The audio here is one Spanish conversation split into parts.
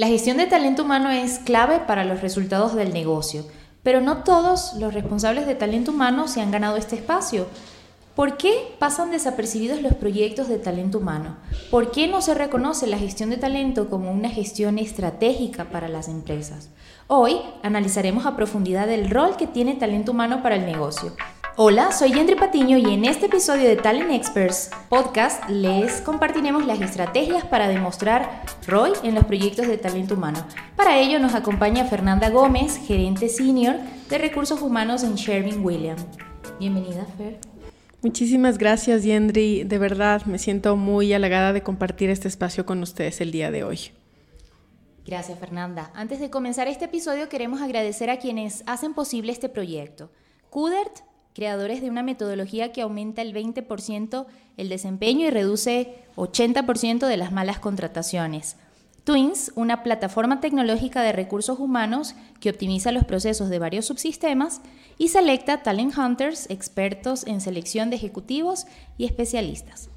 La gestión de talento humano es clave para los resultados del negocio, pero no todos los responsables de talento humano se han ganado este espacio. ¿Por qué pasan desapercibidos los proyectos de talento humano? ¿Por qué no se reconoce la gestión de talento como una gestión estratégica para las empresas? Hoy analizaremos a profundidad el rol que tiene talento humano para el negocio. Hola, soy Yendri Patiño y en este episodio de Talent Experts Podcast les compartiremos las estrategias para demostrar ROI en los proyectos de talento humano. Para ello nos acompaña Fernanda Gómez, gerente senior de recursos humanos en Sherwin William. Bienvenida, Fer. Muchísimas gracias, Yendri. De verdad, me siento muy halagada de compartir este espacio con ustedes el día de hoy. Gracias, Fernanda. Antes de comenzar este episodio, queremos agradecer a quienes hacen posible este proyecto. Kudert, creadores de una metodología que aumenta el 20% el desempeño y reduce 80% de las malas contrataciones. Twins, una plataforma tecnológica de recursos humanos que optimiza los procesos de varios subsistemas, y Selecta Talent Hunters, expertos en selección de ejecutivos y especialistas.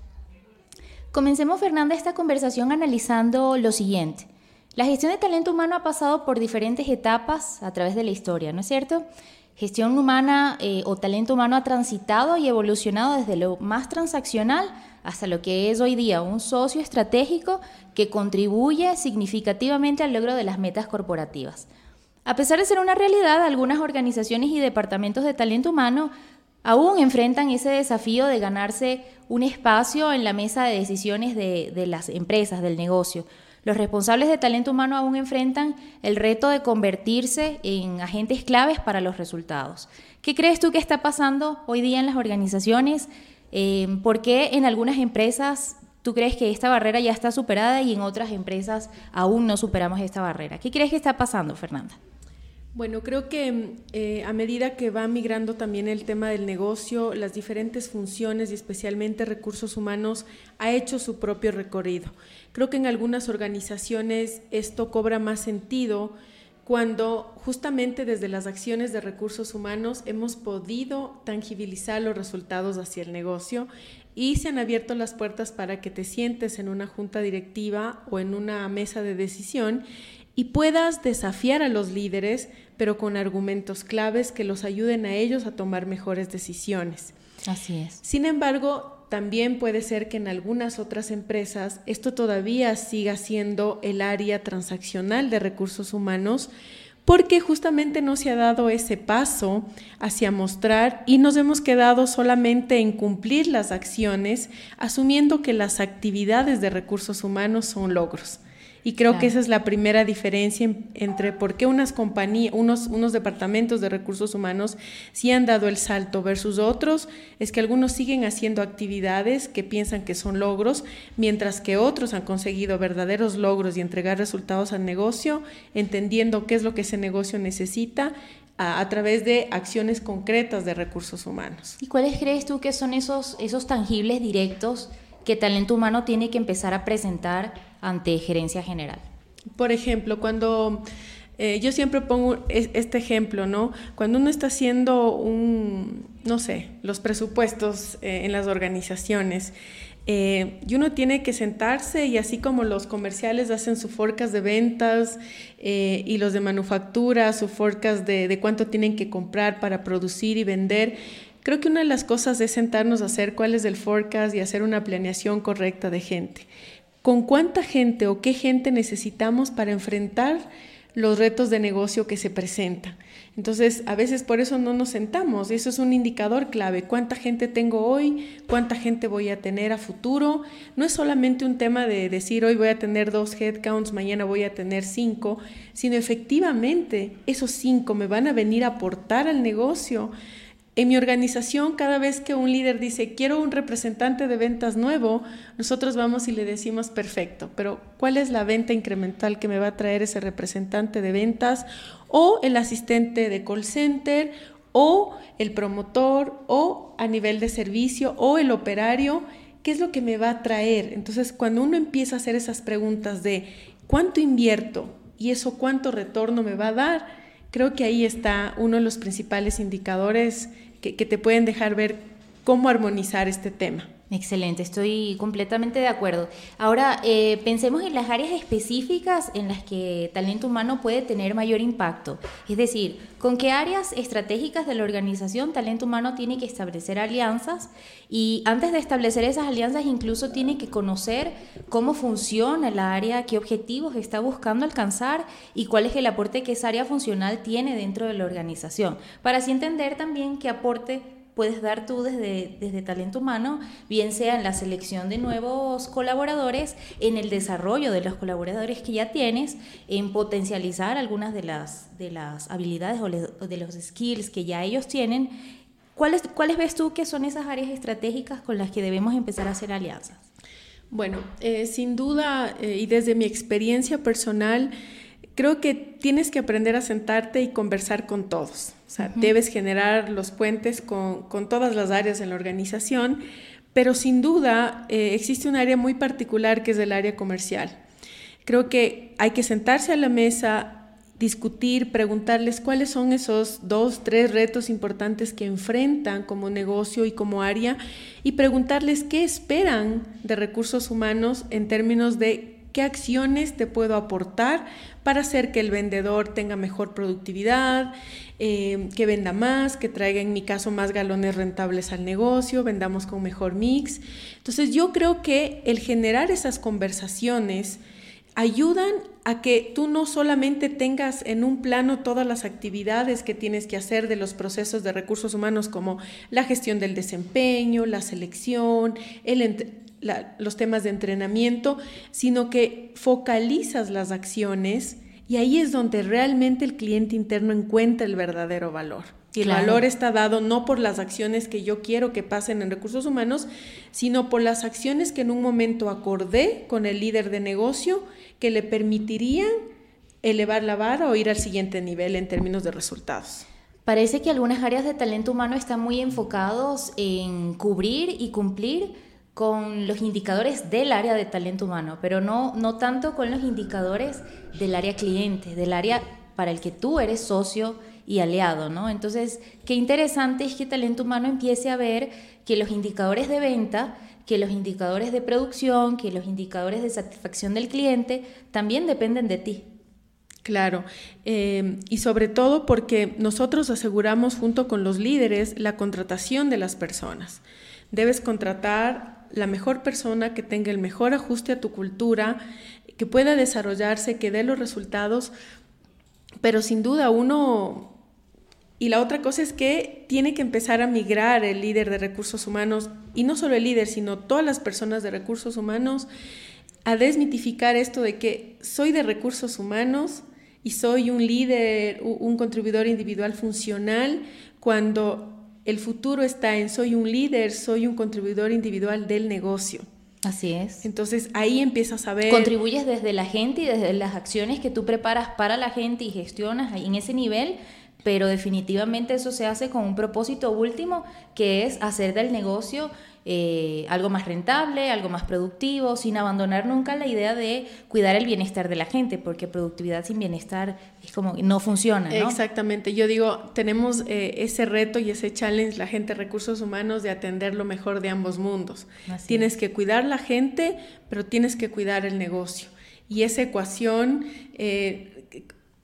Comencemos, Fernanda, esta conversación analizando lo siguiente. La gestión de talento humano ha pasado por diferentes etapas a través de la historia, ¿no es cierto? Gestión humana eh, o talento humano ha transitado y evolucionado desde lo más transaccional hasta lo que es hoy día un socio estratégico que contribuye significativamente al logro de las metas corporativas. A pesar de ser una realidad, algunas organizaciones y departamentos de talento humano aún enfrentan ese desafío de ganarse un espacio en la mesa de decisiones de, las empresas, del negocio. Los responsables de talento humano aún enfrentan el reto de convertirse en agentes claves para los resultados. ¿Qué crees tú que está pasando hoy día en las organizaciones? Eh, ¿Por qué en algunas empresas tú crees que esta barrera ya está superada y en otras empresas aún no superamos esta barrera? ¿Qué crees que está pasando, Fernanda? Bueno, creo que eh, a medida que va migrando también el tema del negocio, las diferentes funciones y especialmente recursos humanos ha hecho su propio recorrido. Creo que en algunas organizaciones esto cobra más sentido cuando justamente desde las acciones de recursos humanos hemos podido tangibilizar los resultados hacia el negocio y se han abierto las puertas para que te sientes en una junta directiva o en una mesa de decisión y puedas desafiar a los líderes, pero con argumentos claves que los ayuden a ellos a tomar mejores decisiones. Así es. Sin embargo, también puede ser que en algunas otras empresas esto todavía siga siendo el área transaccional de recursos humanos, porque justamente no se ha dado ese paso hacia mostrar y nos hemos quedado solamente en cumplir las acciones, asumiendo que las actividades de recursos humanos son logros. Y creo que esa es la primera diferencia entre por qué unas compañías, unos, unos departamentos de recursos humanos sí han dado el salto versus otros, es que algunos siguen haciendo actividades que piensan que son logros, mientras que otros han conseguido verdaderos logros y entregar resultados al negocio, entendiendo qué es lo que ese negocio necesita a, través de acciones concretas de recursos humanos. ¿Y cuáles crees tú que son esos, esos tangibles directos que talento humano tiene que empezar a presentar ante gerencia general. Por ejemplo, cuando eh, yo siempre pongo este ejemplo, ¿no? Cuando uno está haciendo un, no sé, los presupuestos eh, en las organizaciones, eh, y uno tiene que sentarse y así como los comerciales hacen su forecast de ventas y los de manufactura, su forecast de, de cuánto tienen que comprar para producir y vender, Creo que una de las cosas es sentarnos a hacer cuál es el forecast y hacer una planeación correcta de gente. ¿Con cuánta gente o qué gente necesitamos para enfrentar los retos de negocio que se presentan? Entonces, a veces por eso no nos sentamos. Eso es un indicador clave. ¿Cuánta gente tengo hoy? ¿Cuánta gente voy a tener a futuro? No es solamente un tema de decir hoy voy a tener dos headcounts, mañana voy a tener cinco, sino efectivamente esos cinco me van a venir a aportar al negocio en mi organización, cada vez que un líder dice, quiero un representante de ventas nuevo, nosotros vamos y le decimos, perfecto, pero ¿cuál es la venta incremental que me va a traer ese representante de ventas? O el asistente de call center, o el promotor, o a nivel de servicio, o el operario, ¿qué es lo que me va a traer? Entonces, cuando uno empieza a hacer esas preguntas de cuánto invierto y eso cuánto retorno me va a dar, creo que ahí está uno de los principales indicadores que, te pueden dejar ver cómo armonizar este tema. Excelente, estoy completamente de acuerdo. Ahora, eh, pensemos en las áreas específicas en las que talento humano puede tener mayor impacto. Es decir, ¿con qué áreas estratégicas de la organización talento humano tiene que establecer alianzas? Y antes de establecer esas alianzas, incluso tiene que conocer cómo funciona la área, qué objetivos está buscando alcanzar y cuál es el aporte que esa área funcional tiene dentro de la organización. Para así entender también qué aporte puedes dar tú desde, desde talento humano, bien sea en la selección de nuevos colaboradores, en el desarrollo de los colaboradores que ya tienes, en potencializar algunas de las, de las habilidades o, de los skills que ya ellos tienen. ¿Cuáles, ¿Cuáles ves tú que son esas áreas estratégicas con las que debemos empezar a hacer alianzas? Bueno, eh, sin duda, eh, y desde mi experiencia personal, creo que tienes que aprender a sentarte y conversar con todos. O sea, debes generar los puentes con, todas las áreas en la organización, pero sin duda eh, existe un área muy particular que es el área comercial. Creo que hay que sentarse a la mesa, discutir, preguntarles cuáles son esos dos, tres retos importantes que enfrentan como negocio y como área y preguntarles qué esperan de recursos humanos en términos de ¿Qué acciones te puedo aportar para hacer que el vendedor tenga mejor productividad, eh, que venda más, que traiga en mi caso más galones rentables al negocio, vendamos con mejor mix? Entonces yo creo que el generar esas conversaciones ayudan a que tú no solamente tengas en un plano todas las actividades que tienes que hacer de los procesos de recursos humanos como la gestión del desempeño, la selección, el, los temas de entrenamiento, sino que focalizas las acciones y ahí es donde realmente el cliente interno encuentra el verdadero valor. Y el valor está dado no por las acciones que yo quiero que pasen en recursos humanos, sino por las acciones que en un momento acordé con el líder de negocio que le permitirían elevar la vara o ir al siguiente nivel en términos de resultados. Parece que algunas áreas de talento humano están muy enfocados en cubrir y cumplir con los indicadores del área de talento humano, pero no, no tanto con los indicadores del área cliente, del área para el que tú eres socio y aliado, ¿no? Entonces, qué interesante es que talento humano empiece a ver que los indicadores de venta, que los indicadores de producción, que los indicadores de satisfacción del cliente también dependen de ti. Claro, eh, y sobre todo porque nosotros aseguramos junto con los líderes la contratación de las personas. Debes contratar la mejor persona que tenga el mejor ajuste a tu cultura, que pueda desarrollarse, que dé los resultados, pero sin duda uno... Y la otra cosa es que tiene que empezar a migrar el líder de recursos humanos, y no solo el líder, sino todas las personas de recursos humanos, a desmitificar esto de que soy de recursos humanos y soy un líder, un contribuidor individual funcional, cuando el futuro está en soy un líder, soy un contribuidor individual del negocio. Así es. Entonces ahí empiezas a ver... Contribuyes desde la gente y desde las acciones que tú preparas para la gente y gestionas en ese nivel, pero definitivamente eso se hace con un propósito último, que es hacer del negocio eh, algo más rentable, algo más productivo, sin abandonar nunca la idea de cuidar el bienestar de la gente, porque productividad sin bienestar es como no funciona. ¿no? Exactamente, yo digo, tenemos eh, ese reto y ese challenge, la gente recursos humanos, de atender lo mejor de ambos mundos. tienes que cuidar la gente, pero tienes que cuidar el negocio. Y esa ecuación... Eh,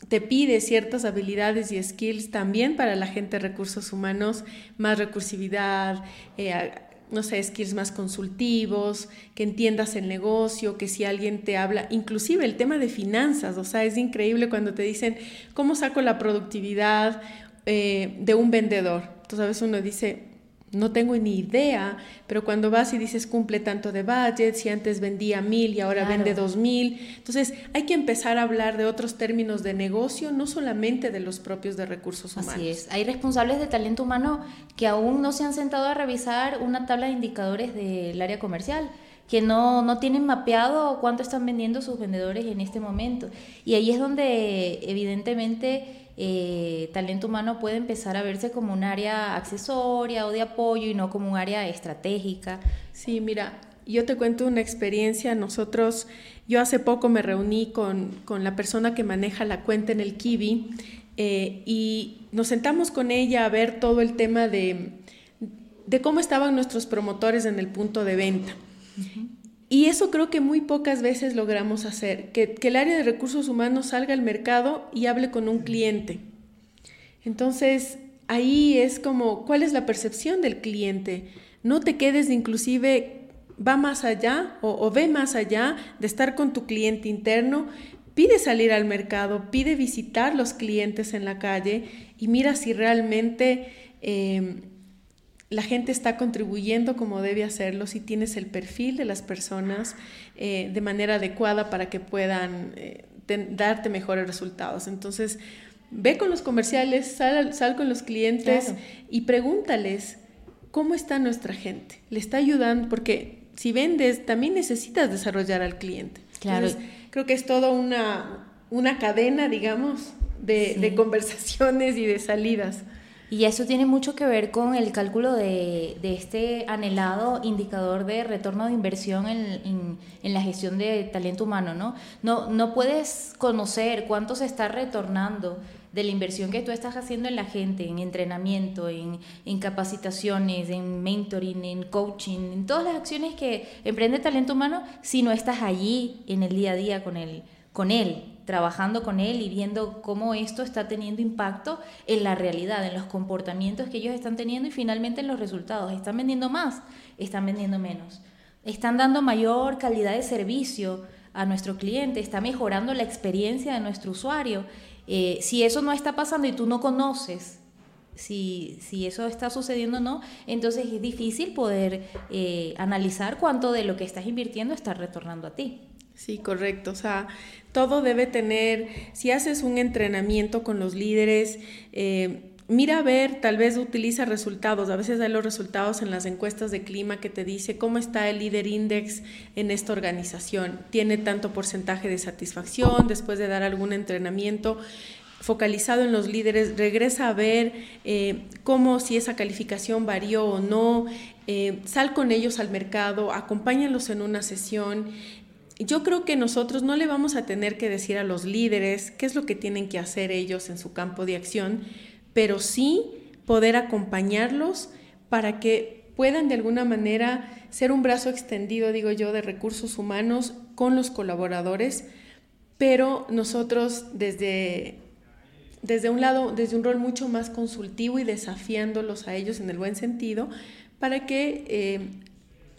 te pide ciertas habilidades y skills también para la gente de recursos humanos, más recursividad, eh, no sé, skills más consultivos, que entiendas el negocio, que si alguien te habla, inclusive el tema de finanzas, o sea, es increíble cuando te dicen, ¿cómo saco la productividad eh, de un vendedor? Entonces a veces uno dice, no tengo ni idea, pero cuando vas y dices cumple tanto de budget, si antes vendía mil y ahora vende dos mil, entonces hay que empezar a hablar de otros términos de negocio, no solamente de los propios de recursos humanos. Así es, hay responsables de talento humano que aún no se han sentado a revisar una tabla de indicadores del área comercial que no, no tienen mapeado cuánto están vendiendo sus vendedores en este momento. Y ahí es donde evidentemente eh, talento humano puede empezar a verse como un área accesoria o de apoyo y no como un área estratégica. Sí, mira, yo te cuento una experiencia. Nosotros, yo hace poco me reuní con, la persona que maneja la cuenta en el Kiwi eh, y nos sentamos con ella a ver todo el tema de, de cómo estaban nuestros promotores en el punto de venta. Y eso creo que muy pocas veces logramos hacer, que, que, el área de recursos humanos salga al mercado y hable con un cliente. Entonces, ahí es como, ¿cuál es la percepción del cliente? No te quedes inclusive, va más allá o, o ve más allá de estar con tu cliente interno, pide salir al mercado, pide visitar los clientes en la calle y mira si realmente... Eh, la gente está contribuyendo como debe hacerlo, si tienes el perfil de las personas eh, de manera adecuada para que puedan eh, darte mejores resultados. Entonces, ve con los comerciales, sal, sal con los clientes y pregúntales cómo está nuestra gente. ¿Le está ayudando? Porque si vendes, también necesitas desarrollar al cliente. Claro. creo que es toda una, una cadena, digamos, de, de conversaciones y de salidas. Y eso tiene mucho que ver con el cálculo de, este anhelado indicador de retorno de inversión en, la gestión de talento humano, ¿no? ¿no? Puedes conocer cuánto se está retornando de la inversión que tú estás haciendo en la gente, en entrenamiento, en, capacitaciones, en mentoring, en coaching, en todas las acciones que emprende talento humano, si no estás allí en el día a día con él trabajando con él y viendo cómo esto está teniendo impacto en la realidad, en los comportamientos que ellos están teniendo y finalmente en los resultados. ¿Están vendiendo más? ¿Están vendiendo menos? ¿Están dando mayor calidad de servicio a nuestro cliente? ¿Está mejorando la experiencia de nuestro usuario? Eh, si eso no está pasando y tú no conoces si, si, eso está sucediendo o no, entonces es difícil poder eh, analizar cuánto de lo que estás invirtiendo está retornando a ti. Sí, correcto. O sea, todo debe tener, si haces un entrenamiento con los líderes, eh, mira a ver, tal vez utiliza resultados. A veces hay los resultados en las encuestas de clima que te dice cómo está el líder index en esta organización. Tiene tanto porcentaje de satisfacción después de dar algún entrenamiento focalizado en los líderes, regresa a ver eh, cómo si esa calificación varió o no, eh, sal con ellos al mercado, acompáñalos en una sesión yo creo que nosotros no le vamos a tener que decir a los líderes qué es lo que tienen que hacer ellos en su campo de acción, pero sí poder acompañarlos para que puedan de alguna manera ser un brazo extendido, digo yo, de recursos humanos con los colaboradores, pero nosotros desde, desde un lado, desde un rol mucho más consultivo y desafiándolos a ellos en el buen sentido, para que eh,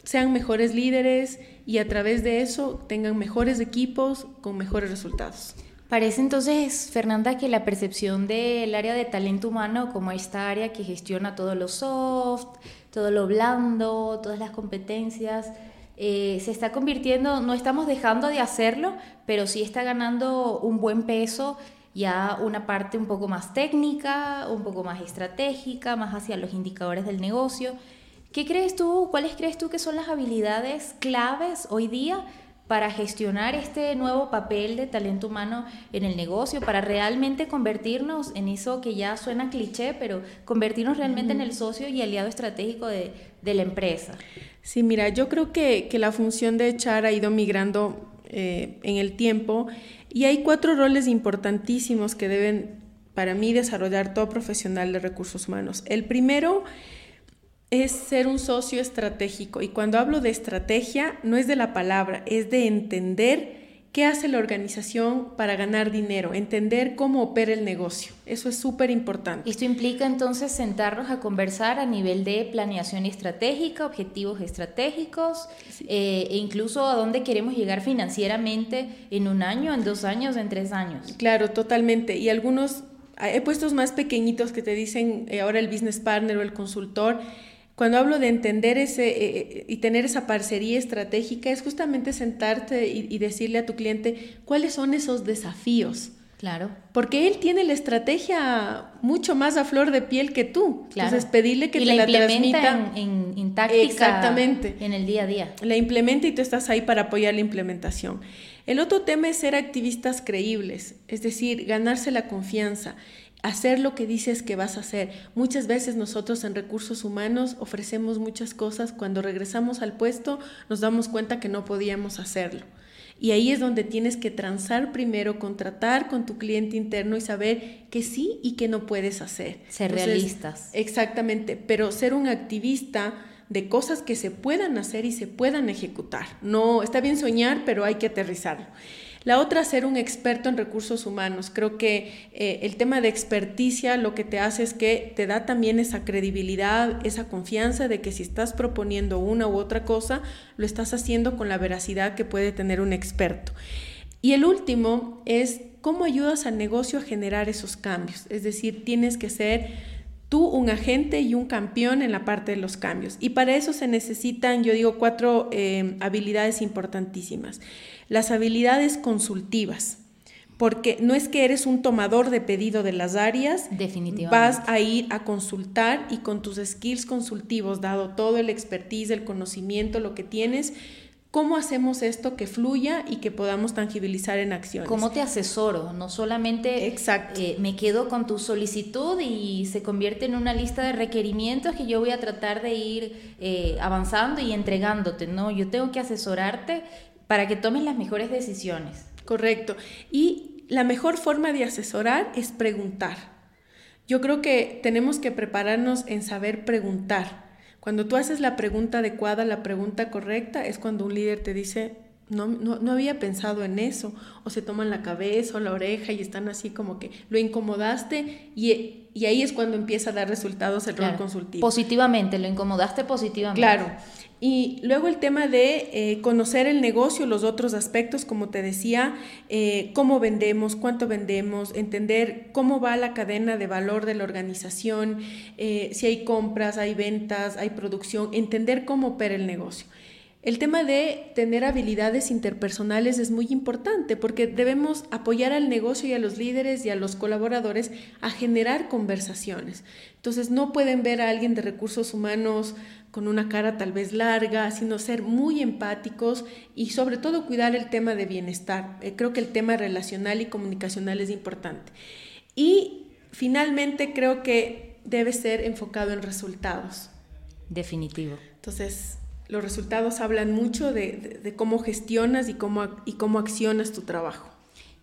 sean mejores líderes y a través de eso tengan mejores equipos con mejores resultados. Parece entonces, Fernanda, que la percepción del área de talento humano como esta área que gestiona todo lo soft, todo lo blando, todas las competencias, eh, se está convirtiendo, no estamos dejando de hacerlo, pero sí está ganando un buen peso ya una parte un poco más técnica, un poco más estratégica, más hacia los indicadores del negocio. ¿Qué crees tú, cuáles crees tú que son las habilidades claves hoy día para gestionar este nuevo papel de talento humano en el negocio, para realmente convertirnos en eso que ya suena cliché, pero convertirnos realmente en el socio y aliado estratégico de, la empresa? Sí, mira, yo creo que, la función de echar ha ido migrando eh, en el tiempo y hay cuatro roles importantísimos que deben, para mí, desarrollar todo profesional de recursos humanos. El primero es ser un socio estratégico. Y cuando hablo de estrategia, no es de la palabra, es de entender qué hace la organización para ganar dinero, entender cómo opera el negocio. Eso es súper importante. Esto implica entonces sentarnos a conversar a nivel de planeación estratégica, objetivos estratégicos eh, e incluso a dónde queremos llegar financieramente en un año, en dos años, en tres años. Claro, totalmente. Y algunos, hay puestos más pequeñitos que te dicen eh, ahora el business partner o el consultor cuando hablo de entender ese eh, eh, y tener esa parcería estratégica, es justamente sentarte y, decirle a tu cliente cuáles son esos desafíos. Claro. Porque él tiene la estrategia mucho más a flor de piel que tú. Claro. Entonces, pedirle que te la, transmita. En, en, Exactamente. En el día a día. La implementa y tú estás ahí para apoyar la implementación. El otro tema es ser activistas creíbles, es decir, ganarse la confianza hacer lo que dices que vas a hacer. Muchas veces nosotros en recursos humanos ofrecemos muchas cosas, cuando regresamos al puesto nos damos cuenta que no podíamos hacerlo. Y ahí es donde tienes que transar primero, contratar con tu cliente interno y saber que sí y que no puedes hacer. Ser realistas. Exactamente, pero ser un activista de cosas que se puedan hacer y se puedan ejecutar. No, está bien soñar, pero hay que aterrizarlo. La otra, ser un experto en recursos humanos. Creo que eh, el tema de experticia lo que te hace es que te da también esa credibilidad, esa confianza de que si estás proponiendo una u otra cosa, lo estás haciendo con la veracidad que puede tener un experto. Y el último es cómo ayudas al negocio a generar esos cambios. Es decir, tienes que ser tú un agente y un campeón en la parte de los cambios. Y para eso se necesitan, yo digo, cuatro eh, habilidades importantísimas. Las habilidades consultivas, porque no es que eres un tomador de pedido de las áreas, definitivamente vas a ir a consultar y con tus skills consultivos, dado todo el expertise, el conocimiento, lo que tienes, ¿Cómo hacemos esto que fluya y que podamos tangibilizar en acciones? ¿Cómo te asesoro? No solamente eh, me quedo con tu solicitud y se convierte en una lista de requerimientos que yo voy a tratar de ir eh, avanzando y entregándote, ¿no? Yo tengo que asesorarte para que tomes las mejores decisiones. Correcto. Y la mejor forma de asesorar es preguntar. Yo creo que tenemos que prepararnos en saber preguntar cuando tú haces la pregunta adecuada, la pregunta correcta, es cuando un líder te dice, no, no, había pensado en eso, o se toman la cabeza o la oreja y están así como que lo incomodaste y, y ahí es cuando empieza a dar resultados el rol consultivo. Positivamente, lo incomodaste positivamente. Claro. Y luego el tema de eh, conocer el negocio, los otros aspectos, como te decía, eh, cómo vendemos, cuánto vendemos, entender cómo va la cadena de valor de la organización, eh, si hay compras, hay ventas, hay producción, entender cómo opera el negocio. El tema de tener habilidades interpersonales es muy importante porque debemos apoyar al negocio y a los líderes y a los colaboradores a generar conversaciones. Entonces no pueden ver a alguien de recursos humanos con una cara tal vez larga, sino ser muy empáticos y sobre todo cuidar el tema de bienestar. Eh, creo que el tema relacional y comunicacional es importante. Y finalmente creo que debe ser enfocado en resultados. Definitivo. Entonces, los resultados hablan mucho de, cómo gestionas y cómo, y cómo accionas tu trabajo.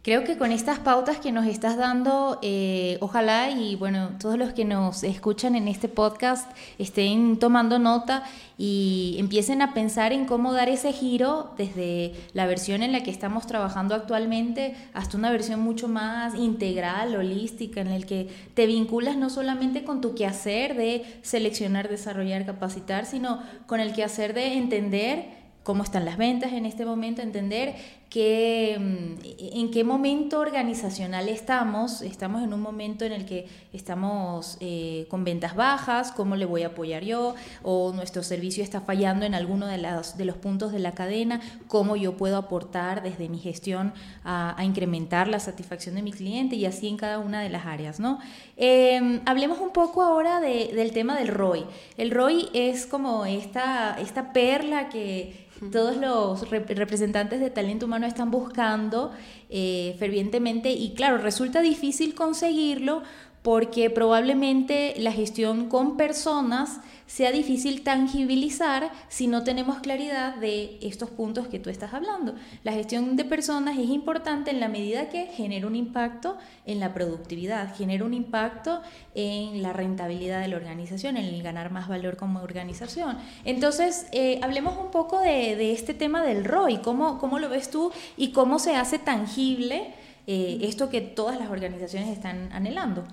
Creo que con estas pautas que nos estás dando, eh, ojalá y bueno, todos los que nos escuchan en este podcast estén tomando nota y empiecen a pensar en cómo dar ese giro desde la versión en la que estamos trabajando actualmente hasta una versión mucho más integral, holística, en el que te vinculas no solamente con tu quehacer de seleccionar, desarrollar, capacitar, sino con el quehacer de entender cómo están las ventas en este momento, entender que, mm, en qué momento organizacional estamos. Estamos en un momento en el que estamos eh, con ventas bajas, cómo le voy a apoyar yo, o nuestro servicio está fallando en alguno de, las, de los puntos de la cadena, cómo yo puedo aportar desde mi gestión a, incrementar la satisfacción de mi cliente y así en cada una de las áreas. ¿no? Em, hablemos un poco ahora del tema del ROI. El ROI es como esta, esta perla que todos los representantes de talento humano están buscando eh, fervientemente y claro, resulta difícil conseguirlo porque probablemente la gestión con personas sea difícil tangibilizar si no tenemos claridad de estos puntos que tú estás hablando. La gestión de personas es importante en la medida que genera un impacto en la productividad, genera un impacto en la rentabilidad de la organización, en el ganar más valor como organización. Entonces, eh, hablemos un poco de, este tema del ROI, ¿cómo, cómo lo ves tú y cómo se hace tangible eh, esto que todas las organizaciones están anhelando.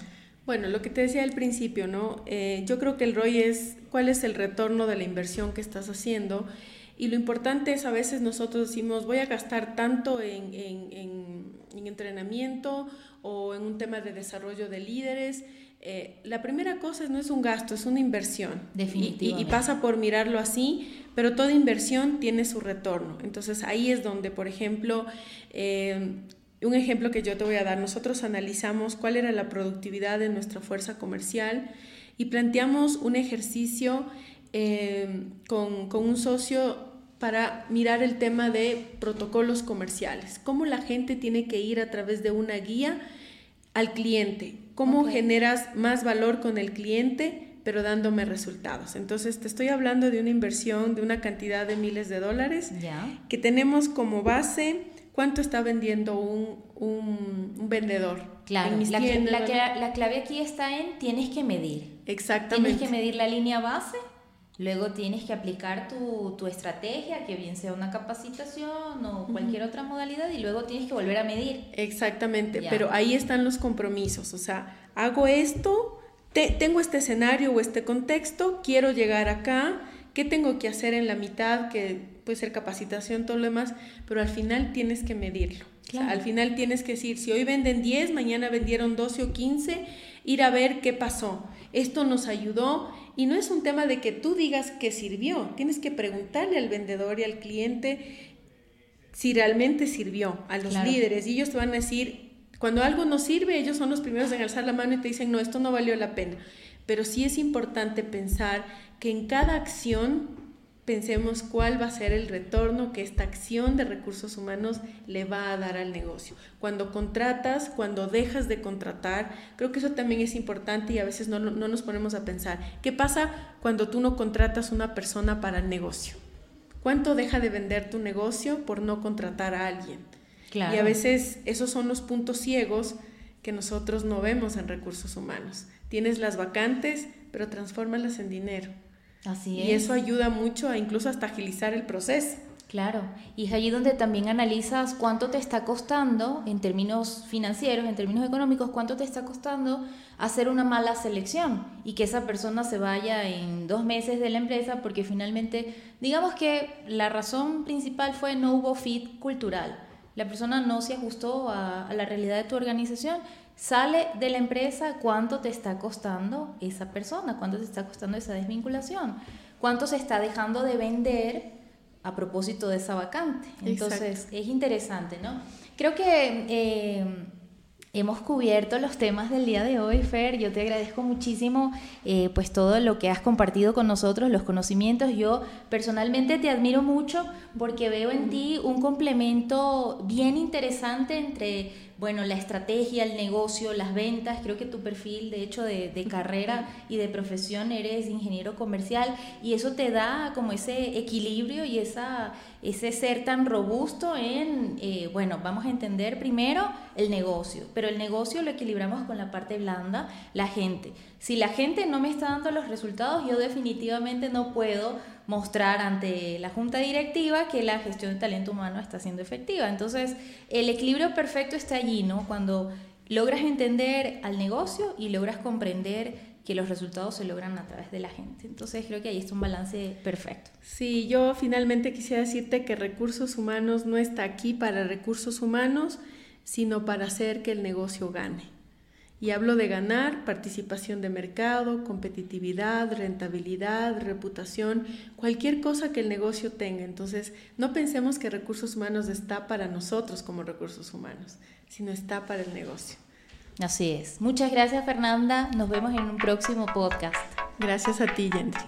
Bueno, lo que te decía al principio, ¿no? Eh, yo creo que el ROI es cuál es el retorno de la inversión que estás haciendo. Y lo importante es a veces nosotros decimos, voy a gastar tanto en, entrenamiento o en un tema de desarrollo de líderes. Eh, la primera cosa no es un gasto, es una inversión. Definitivamente. Y, pasa por mirarlo así, pero toda inversión tiene su retorno. Entonces ahí es donde, por ejemplo, eh, un ejemplo que yo te voy a dar, nosotros analizamos cuál era la productividad de nuestra fuerza comercial y planteamos un ejercicio eh, con, con un socio para mirar el tema de protocolos comerciales, cómo la gente tiene que ir a través de una guía al cliente, cómo generas más valor con el cliente pero dándome resultados. Entonces te estoy hablando de una inversión de una cantidad de miles de dólares que tenemos como base cuánto está vendiendo un, un, vendedor. Claro, la, la, la, clave aquí está en tienes que medir. Exactamente. Tienes que medir la línea base, luego tienes que aplicar tu, tu estrategia, que bien sea una capacitación o cualquier otra modalidad, y luego tienes que volver a medir. Exactamente, pero ahí están los compromisos, o sea, hago esto, tengo este escenario o este contexto, quiero llegar acá, ¿qué tengo que hacer en la mitad? Que puede ser capacitación, todo lo demás, pero al final tienes que medirlo. al final tienes que decir, si hoy venden 10, mañana vendieron 12 o 15, ir a ver qué pasó. Esto nos ayudó y no es un tema de que tú digas que sirvió, tienes que preguntarle al vendedor y al cliente si realmente sirvió, a los líderes, y ellos te van a decir, cuando algo no sirve, ellos son los primeros en alzar la mano y te dicen, no, esto no valió la pena. Pero sí es importante pensar que en cada acción pensemos cuál va a ser el retorno que esta acción de recursos humanos le va a dar al negocio. Cuando contratas, cuando dejas de contratar, creo que eso también es importante y a veces no, nos ponemos a pensar, ¿qué pasa cuando tú no contratas una persona para el negocio? ¿Cuánto deja de vender tu negocio por no contratar a alguien? Y a veces esos son los puntos ciegos que nosotros no vemos en recursos humanos. Tienes las vacantes, pero transfórmalas en dinero Así es. Y eso ayuda mucho a incluso hasta agilizar el proceso. Claro, y es allí donde también analizas cuánto te está costando en términos financieros, en términos económicos, cuánto te está costando hacer una mala selección y que esa persona se vaya en dos meses de la empresa porque finalmente, digamos que la razón principal fue no hubo fit cultural. La persona no se ajustó a, a la realidad de tu organización sale de la empresa, cuánto te está costando esa persona, cuánto te está costando esa desvinculación, cuánto se está dejando de vender a propósito de esa vacante. Entonces, es interesante, ¿no? Creo que eh, hemos cubierto los temas del día de hoy, Fer. Yo te agradezco muchísimo eh, pues todo lo que has compartido con nosotros, los conocimientos. Yo personalmente te admiro mucho porque veo en ti un complemento bien interesante entre bueno, la estrategia, el negocio, las ventas, creo que tu perfil de hecho de, carrera y de profesión eres ingeniero comercial y eso te da como ese equilibrio y esa, ese ser tan robusto en, eh, bueno, vamos a entender primero el negocio, pero el negocio lo equilibramos con la parte blanda, la gente. Si la gente no me está dando los resultados, yo definitivamente no puedo mostrar ante la junta directiva que la gestión de talento humano está siendo efectiva. Entonces, el equilibrio perfecto está allí, ¿no? Cuando logras entender al negocio y logras comprender que los resultados se logran a través de la gente. Entonces creo que ahí está un balance perfecto. Sí, yo finalmente quisiera decirte que recursos humanos no está aquí para recursos humanos, sino para hacer que el negocio gane. Y hablo de ganar, participación de mercado, competitividad, rentabilidad, reputación, cualquier cosa que el negocio tenga. Entonces, no pensemos que recursos humanos está para nosotros como recursos humanos, sino está para el negocio. Así es. Muchas gracias Fernanda. Nos vemos en un próximo podcast. Gracias a ti, Yendri.